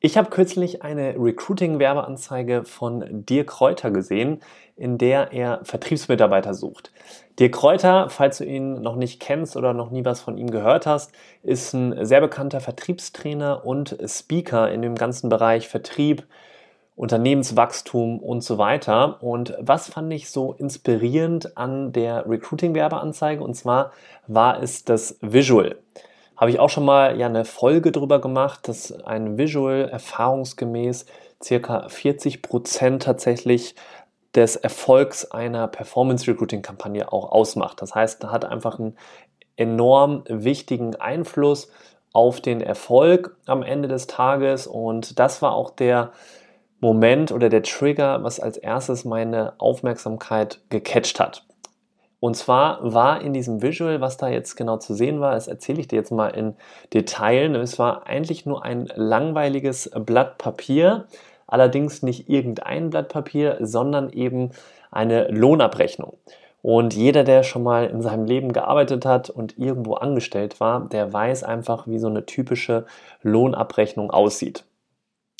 Ich habe kürzlich eine Recruiting-Werbeanzeige von Dirk Kräuter gesehen, in der er Vertriebsmitarbeiter sucht. Dirk Kräuter, falls du ihn noch nicht kennst oder noch nie was von ihm gehört hast, ist ein sehr bekannter Vertriebstrainer und Speaker in dem ganzen Bereich Vertrieb, Unternehmenswachstum und so weiter. Und was fand ich so inspirierend an der Recruiting-Werbeanzeige? Und zwar war es das Visual. Habe ich auch schon mal ja eine Folge drüber gemacht, dass ein Visual erfahrungsgemäß circa 40 Prozent tatsächlich des Erfolgs einer Performance Recruiting Kampagne auch ausmacht. Das heißt, da hat einfach einen enorm wichtigen Einfluss auf den Erfolg am Ende des Tages und das war auch der Moment oder der Trigger, was als erstes meine Aufmerksamkeit gecatcht hat. Und zwar war in diesem Visual, was da jetzt genau zu sehen war, das erzähle ich dir jetzt mal in Detail. Es war eigentlich nur ein langweiliges Blatt Papier, allerdings nicht irgendein Blatt Papier, sondern eben eine Lohnabrechnung. Und jeder, der schon mal in seinem Leben gearbeitet hat und irgendwo angestellt war, der weiß einfach, wie so eine typische Lohnabrechnung aussieht.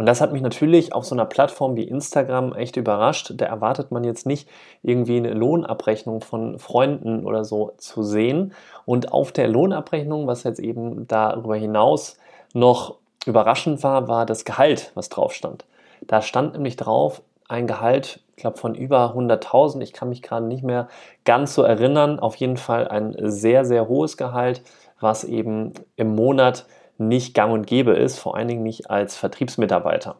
Und das hat mich natürlich auf so einer Plattform wie Instagram echt überrascht. Da erwartet man jetzt nicht irgendwie eine Lohnabrechnung von Freunden oder so zu sehen. Und auf der Lohnabrechnung, was jetzt eben darüber hinaus noch überraschend war, war das Gehalt, was drauf stand. Da stand nämlich drauf ein Gehalt, ich glaube von über 100.000. Ich kann mich gerade nicht mehr ganz so erinnern. Auf jeden Fall ein sehr, sehr hohes Gehalt, was eben im Monat nicht gang und gäbe ist, vor allen Dingen nicht als Vertriebsmitarbeiter.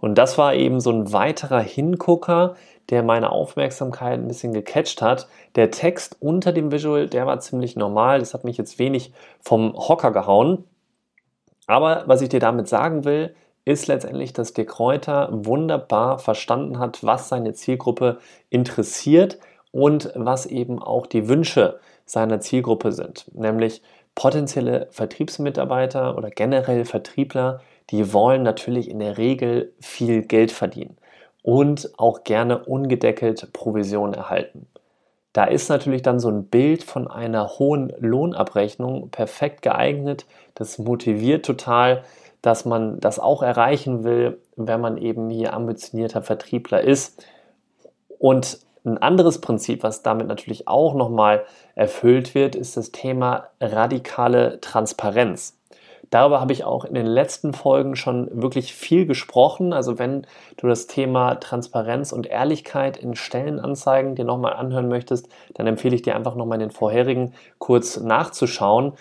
Und das war eben so ein weiterer Hingucker, der meine Aufmerksamkeit ein bisschen gecatcht hat. Der Text unter dem Visual, der war ziemlich normal. Das hat mich jetzt wenig vom Hocker gehauen. Aber was ich dir damit sagen will, ist letztendlich, dass der Kräuter wunderbar verstanden hat, was seine Zielgruppe interessiert und was eben auch die Wünsche seiner Zielgruppe sind. Nämlich potenzielle Vertriebsmitarbeiter oder generell Vertriebler, die wollen natürlich in der Regel viel Geld verdienen und auch gerne ungedeckelt Provision erhalten. Da ist natürlich dann so ein Bild von einer hohen Lohnabrechnung perfekt geeignet. Das motiviert total, dass man das auch erreichen will, wenn man eben hier ambitionierter Vertriebler ist. Und ein anderes Prinzip, was damit natürlich auch nochmal erfüllt wird, ist das Thema radikale Transparenz. Darüber habe ich auch in den letzten Folgen schon wirklich viel gesprochen. Also wenn du das Thema Transparenz und Ehrlichkeit in Stellenanzeigen dir nochmal anhören möchtest, dann empfehle ich dir einfach nochmal in den vorherigen kurz nachzuschauen.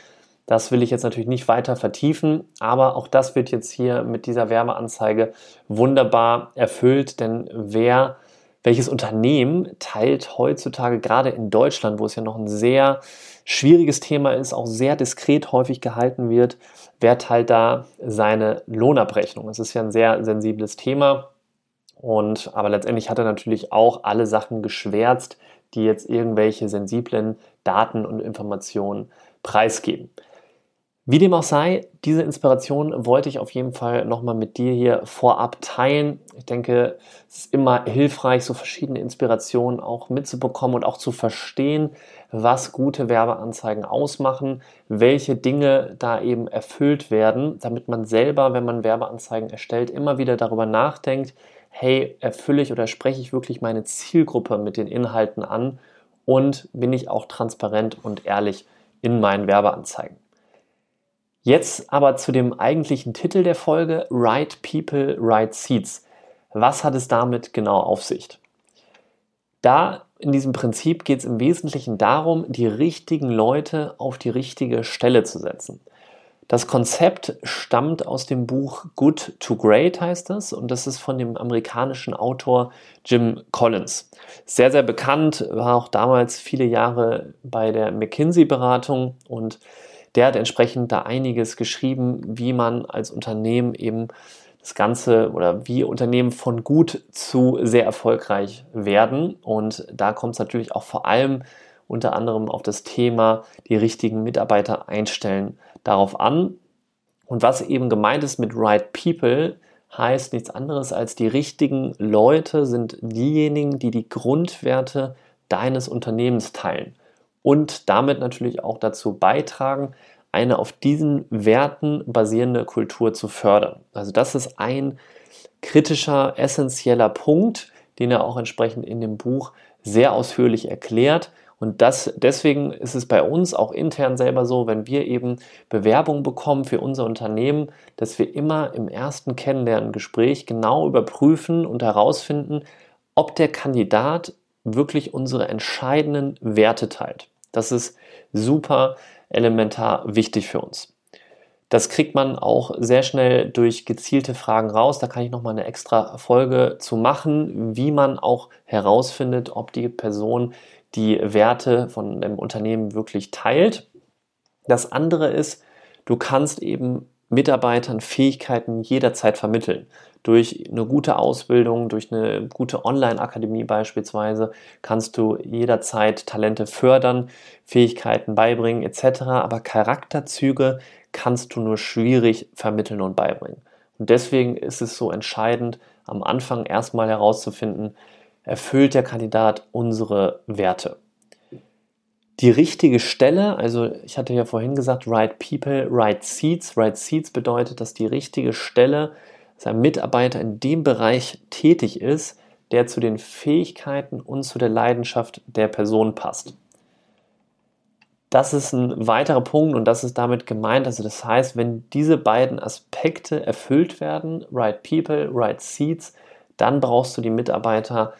Das will ich jetzt natürlich nicht weiter vertiefen, aber auch das wird jetzt hier mit dieser Werbeanzeige wunderbar erfüllt, denn wer welches Unternehmen teilt heutzutage gerade in Deutschland, wo es ja noch ein sehr schwieriges Thema ist, auch sehr diskret häufig gehalten wird, wer teilt da seine Lohnabrechnung? Es ist ja ein sehr sensibles Thema. Und, aber letztendlich hat er natürlich auch alle Sachen geschwärzt, die jetzt irgendwelche sensiblen Daten und Informationen preisgeben. Wie dem auch sei, diese Inspiration wollte ich auf jeden Fall nochmal mit dir hier vorab teilen. Ich denke, es ist immer hilfreich, so verschiedene Inspirationen auch mitzubekommen und auch zu verstehen, was gute Werbeanzeigen ausmachen, welche Dinge da eben erfüllt werden, damit man selber, wenn man Werbeanzeigen erstellt, immer wieder darüber nachdenkt, hey, erfülle ich oder spreche ich wirklich meine Zielgruppe mit den Inhalten an und bin ich auch transparent und ehrlich in meinen Werbeanzeigen. Jetzt aber zu dem eigentlichen Titel der Folge, Right People, Right Seats. Was hat es damit genau auf sich? Da in diesem Prinzip geht es im Wesentlichen darum, die richtigen Leute auf die richtige Stelle zu setzen. Das Konzept stammt aus dem Buch Good to Great heißt es und das ist von dem amerikanischen Autor Jim Collins. Sehr, sehr bekannt, war auch damals viele Jahre bei der McKinsey-Beratung und der hat entsprechend da einiges geschrieben, wie man als Unternehmen eben das Ganze oder wie Unternehmen von gut zu sehr erfolgreich werden. Und da kommt es natürlich auch vor allem unter anderem auf das Thema die richtigen Mitarbeiter einstellen darauf an. Und was eben gemeint ist mit Right People, heißt nichts anderes als die richtigen Leute sind diejenigen, die die Grundwerte deines Unternehmens teilen und damit natürlich auch dazu beitragen, eine auf diesen Werten basierende Kultur zu fördern. Also das ist ein kritischer, essentieller Punkt, den er auch entsprechend in dem Buch sehr ausführlich erklärt. Und das, deswegen ist es bei uns auch intern selber so, wenn wir eben Bewerbungen bekommen für unser Unternehmen, dass wir immer im ersten Kennenlerngespräch genau überprüfen und herausfinden, ob der Kandidat wirklich unsere entscheidenden Werte teilt. Das ist super elementar wichtig für uns. Das kriegt man auch sehr schnell durch gezielte Fragen raus. Da kann ich nochmal eine extra Folge zu machen, wie man auch herausfindet, ob die Person die Werte von dem Unternehmen wirklich teilt. Das andere ist, du kannst eben Mitarbeitern Fähigkeiten jederzeit vermitteln. Durch eine gute Ausbildung, durch eine gute Online-Akademie beispielsweise kannst du jederzeit Talente fördern, Fähigkeiten beibringen etc. Aber Charakterzüge kannst du nur schwierig vermitteln und beibringen. Und deswegen ist es so entscheidend, am Anfang erstmal herauszufinden, erfüllt der Kandidat unsere Werte die richtige Stelle, also ich hatte ja vorhin gesagt, right people, right seats. Right seats bedeutet, dass die richtige Stelle, dass ein Mitarbeiter in dem Bereich tätig ist, der zu den Fähigkeiten und zu der Leidenschaft der Person passt. Das ist ein weiterer Punkt und das ist damit gemeint. Also das heißt, wenn diese beiden Aspekte erfüllt werden, right people, right seats, dann brauchst du die Mitarbeiter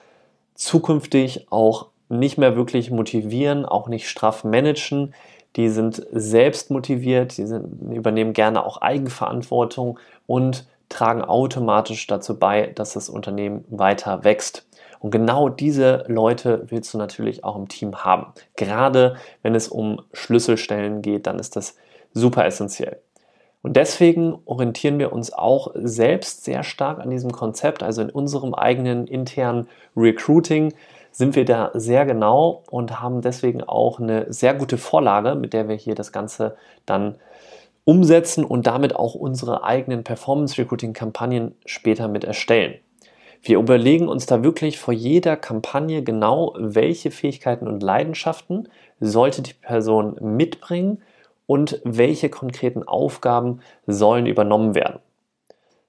zukünftig auch nicht mehr wirklich motivieren, auch nicht straff managen. Die sind selbst motiviert, die sind, übernehmen gerne auch Eigenverantwortung und tragen automatisch dazu bei, dass das Unternehmen weiter wächst. Und genau diese Leute willst du natürlich auch im Team haben. Gerade wenn es um Schlüsselstellen geht, dann ist das super essentiell. Und deswegen orientieren wir uns auch selbst sehr stark an diesem Konzept, also in unserem eigenen internen Recruiting sind wir da sehr genau und haben deswegen auch eine sehr gute Vorlage, mit der wir hier das Ganze dann umsetzen und damit auch unsere eigenen Performance-Recruiting-Kampagnen später mit erstellen. Wir überlegen uns da wirklich vor jeder Kampagne genau, welche Fähigkeiten und Leidenschaften sollte die Person mitbringen und welche konkreten Aufgaben sollen übernommen werden.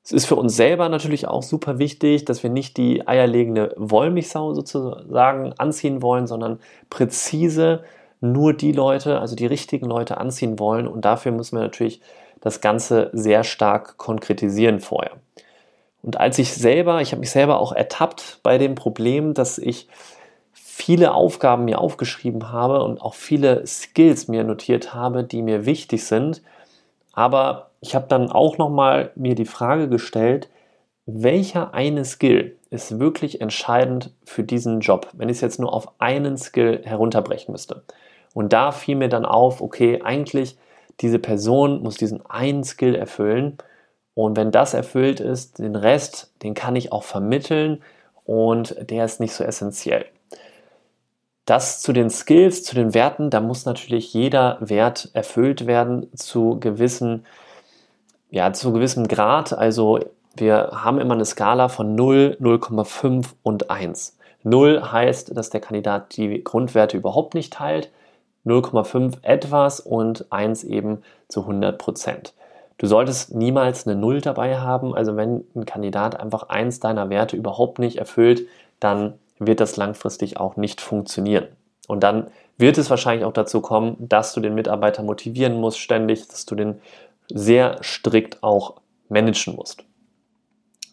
Es ist für uns selber natürlich auch super wichtig, dass wir nicht die eierlegende Wollmilchsau sozusagen anziehen wollen, sondern präzise nur die Leute, also die richtigen Leute anziehen wollen. Und dafür müssen wir natürlich das Ganze sehr stark konkretisieren vorher. Und als ich selber, ich habe mich selber auch ertappt bei dem Problem, dass ich viele Aufgaben mir aufgeschrieben habe und auch viele Skills mir notiert habe, die mir wichtig sind, aber ich habe dann auch nochmal mir die Frage gestellt, welcher eine Skill ist wirklich entscheidend für diesen Job, wenn ich es jetzt nur auf einen Skill herunterbrechen müsste. Und da fiel mir dann auf, okay, eigentlich diese Person muss diesen einen Skill erfüllen. Und wenn das erfüllt ist, den Rest, den kann ich auch vermitteln und der ist nicht so essentiell. Das zu den Skills, zu den Werten, da muss natürlich jeder Wert erfüllt werden zu gewissen, ja, zu gewissem Grad. Also wir haben immer eine Skala von 0, 0,5 und 1. 0 heißt, dass der Kandidat die Grundwerte überhaupt nicht teilt, 0,5 etwas und 1 eben zu 100 Prozent. Du solltest niemals eine 0 dabei haben. Also wenn ein Kandidat einfach eins deiner Werte überhaupt nicht erfüllt, dann wird das langfristig auch nicht funktionieren. Und dann wird es wahrscheinlich auch dazu kommen, dass du den Mitarbeiter motivieren musst ständig, dass du den sehr strikt auch managen musst.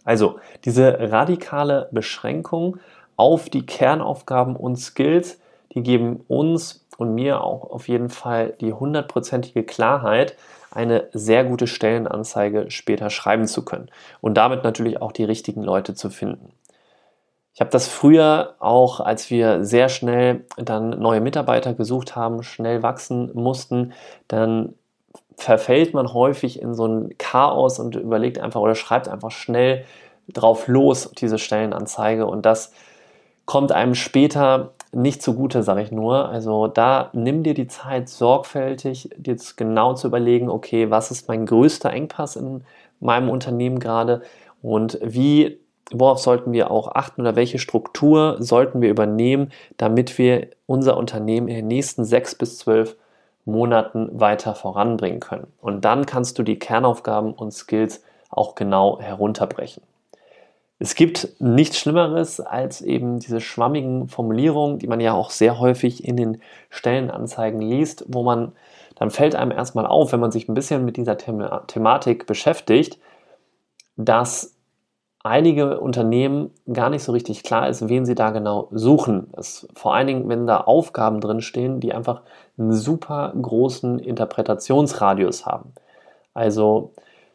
Also diese radikale Beschränkung auf die Kernaufgaben und Skills, die geben uns und mir auch auf jeden Fall die hundertprozentige Klarheit, eine sehr gute Stellenanzeige später schreiben zu können und damit natürlich auch die richtigen Leute zu finden. Ich habe das früher auch, als wir sehr schnell dann neue Mitarbeiter gesucht haben, schnell wachsen mussten, dann verfällt man häufig in so ein Chaos und überlegt einfach oder schreibt einfach schnell drauf los, diese Stellenanzeige. Und das kommt einem später nicht zugute, sage ich nur. Also da nimm dir die Zeit, sorgfältig jetzt genau zu überlegen, okay, was ist mein größter Engpass in meinem Unternehmen gerade und wie, worauf sollten wir auch achten oder welche Struktur sollten wir übernehmen, damit wir unser Unternehmen in den nächsten sechs bis zwölf Monaten weiter voranbringen können. Und dann kannst du die Kernaufgaben und Skills auch genau herunterbrechen. Es gibt nichts Schlimmeres als eben diese schwammigen Formulierungen, die man ja auch sehr häufig in den Stellenanzeigen liest, wo man, dann fällt einem erstmal auf, wenn man sich ein bisschen mit dieser The Thematik beschäftigt, dass einige Unternehmen gar nicht so richtig klar ist, wen sie da genau suchen. Das, vor allen Dingen, wenn da Aufgaben drinstehen, die einfach einen super großen Interpretationsradius haben. Also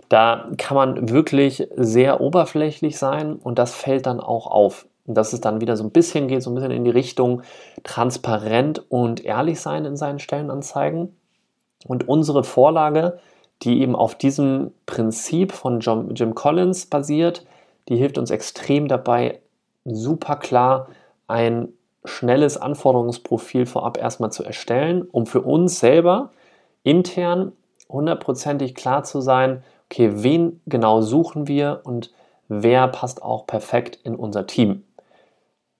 da kann man wirklich sehr oberflächlich sein und das fällt dann auch auf. Und dass es dann wieder so ein bisschen geht, so ein bisschen in die Richtung transparent und ehrlich sein in seinen Stellenanzeigen. Und unsere Vorlage, die eben auf diesem Prinzip von Jim Collins basiert, die hilft uns extrem dabei, super klar ein schnelles Anforderungsprofil vorab erstmal zu erstellen, um für uns selber intern hundertprozentig klar zu sein, okay, wen genau suchen wir und wer passt auch perfekt in unser Team.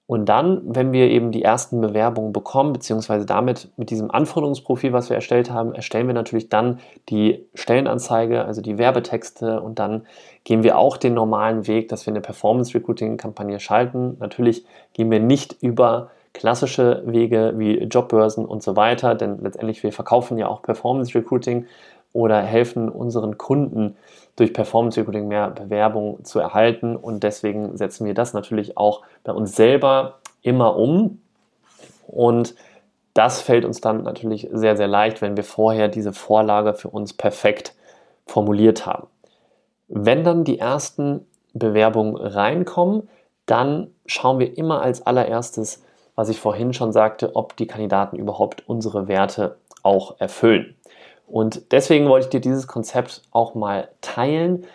Und dann, wenn wir eben die ersten Bewerbungen bekommen, beziehungsweise damit mit diesem Anforderungsprofil, was wir erstellt haben, erstellen wir natürlich dann die Stellenanzeige, also die Werbetexte und dann gehen wir auch den normalen Weg, dass wir eine Performance Recruiting Kampagne schalten. Natürlich gehen wir nicht über klassische Wege wie Jobbörsen und so weiter, denn letztendlich wir verkaufen ja auch Performance Recruiting oder helfen unseren Kunden durch Performance Recruiting mehr Bewerbung zu erhalten und deswegen setzen wir das natürlich auch bei uns selber immer um und das fällt uns dann natürlich sehr, sehr leicht, wenn wir vorher diese Vorlage für uns perfekt formuliert haben. Wenn dann die ersten Bewerbungen reinkommen, dann schauen wir immer als allererstes, was ich vorhin schon sagte, ob die Kandidaten überhaupt unsere Werte auch erfüllen. Und deswegen wollte ich dir dieses Konzept auch mal teilen.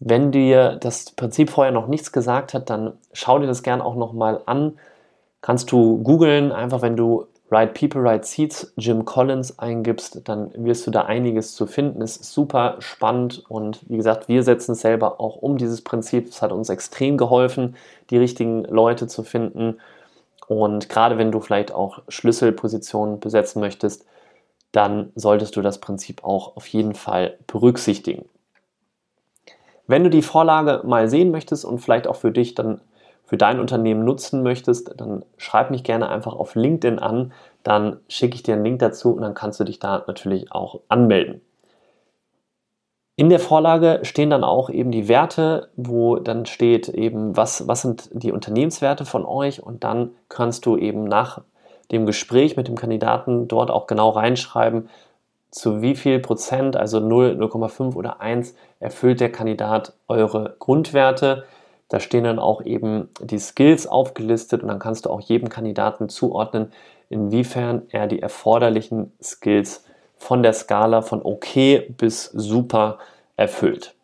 Wenn dir das Prinzip vorher noch nichts gesagt hat, dann schau dir das gerne auch nochmal an. Kannst du googeln, einfach wenn du Right People, Right Seats, Jim Collins eingibst, dann wirst du da einiges zu finden. Ist super spannend und wie gesagt, wir setzen es selber auch um dieses Prinzip. Es hat uns extrem geholfen, die richtigen Leute zu finden. Und gerade wenn du vielleicht auch Schlüsselpositionen besetzen möchtest, dann solltest du das Prinzip auch auf jeden Fall berücksichtigen. Wenn du die Vorlage mal sehen möchtest und vielleicht auch für dich dann für dein Unternehmen nutzen möchtest, dann schreib mich gerne einfach auf LinkedIn an, dann schicke ich dir einen Link dazu und dann kannst du dich da natürlich auch anmelden. In der Vorlage stehen dann auch eben die Werte, wo dann steht eben, was, was sind die Unternehmenswerte von euch und dann kannst du eben nach dem Gespräch mit dem Kandidaten dort auch genau reinschreiben, zu wie viel Prozent, also 0, 0,5 oder 1, erfüllt der Kandidat eure Grundwerte. Da stehen dann auch eben die Skills aufgelistet und dann kannst du auch jedem Kandidaten zuordnen, inwiefern er die erforderlichen Skills von der Skala von okay bis super erfüllt.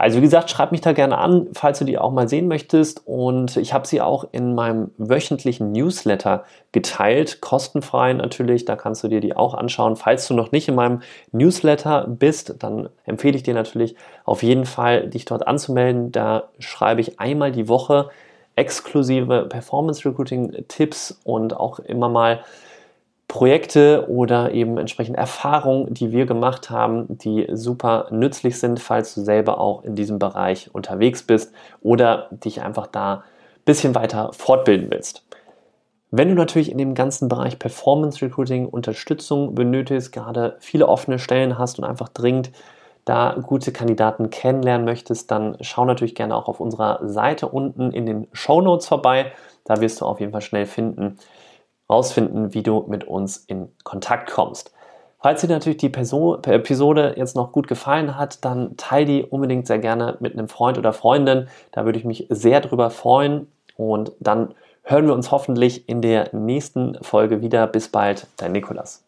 Also wie gesagt, schreib mich da gerne an, falls du die auch mal sehen möchtest. Und ich habe sie auch in meinem wöchentlichen Newsletter geteilt, kostenfrei natürlich. Da kannst du dir die auch anschauen. Falls du noch nicht in meinem Newsletter bist, dann empfehle ich dir natürlich auf jeden Fall, dich dort anzumelden. Da schreibe ich einmal die Woche exklusive Performance Recruiting Tipps und auch immer mal Projekte oder eben entsprechend Erfahrungen, die wir gemacht haben, die super nützlich sind, falls du selber auch in diesem Bereich unterwegs bist oder dich einfach da ein bisschen weiter fortbilden willst. Wenn du natürlich in dem ganzen Bereich Performance Recruiting Unterstützung benötigst, gerade viele offene Stellen hast und einfach dringend da gute Kandidaten kennenlernen möchtest, dann schau natürlich gerne auch auf unserer Seite unten in den Show Notes vorbei. Da wirst du auf jeden Fall schnell finden, rausfinden, wie du mit uns in Kontakt kommst. Falls dir natürlich die Episode jetzt noch gut gefallen hat, dann teile die unbedingt sehr gerne mit einem Freund oder Freundin. Da würde ich mich sehr drüber freuen. Und dann hören wir uns hoffentlich in der nächsten Folge wieder. Bis bald, dein Nikolas.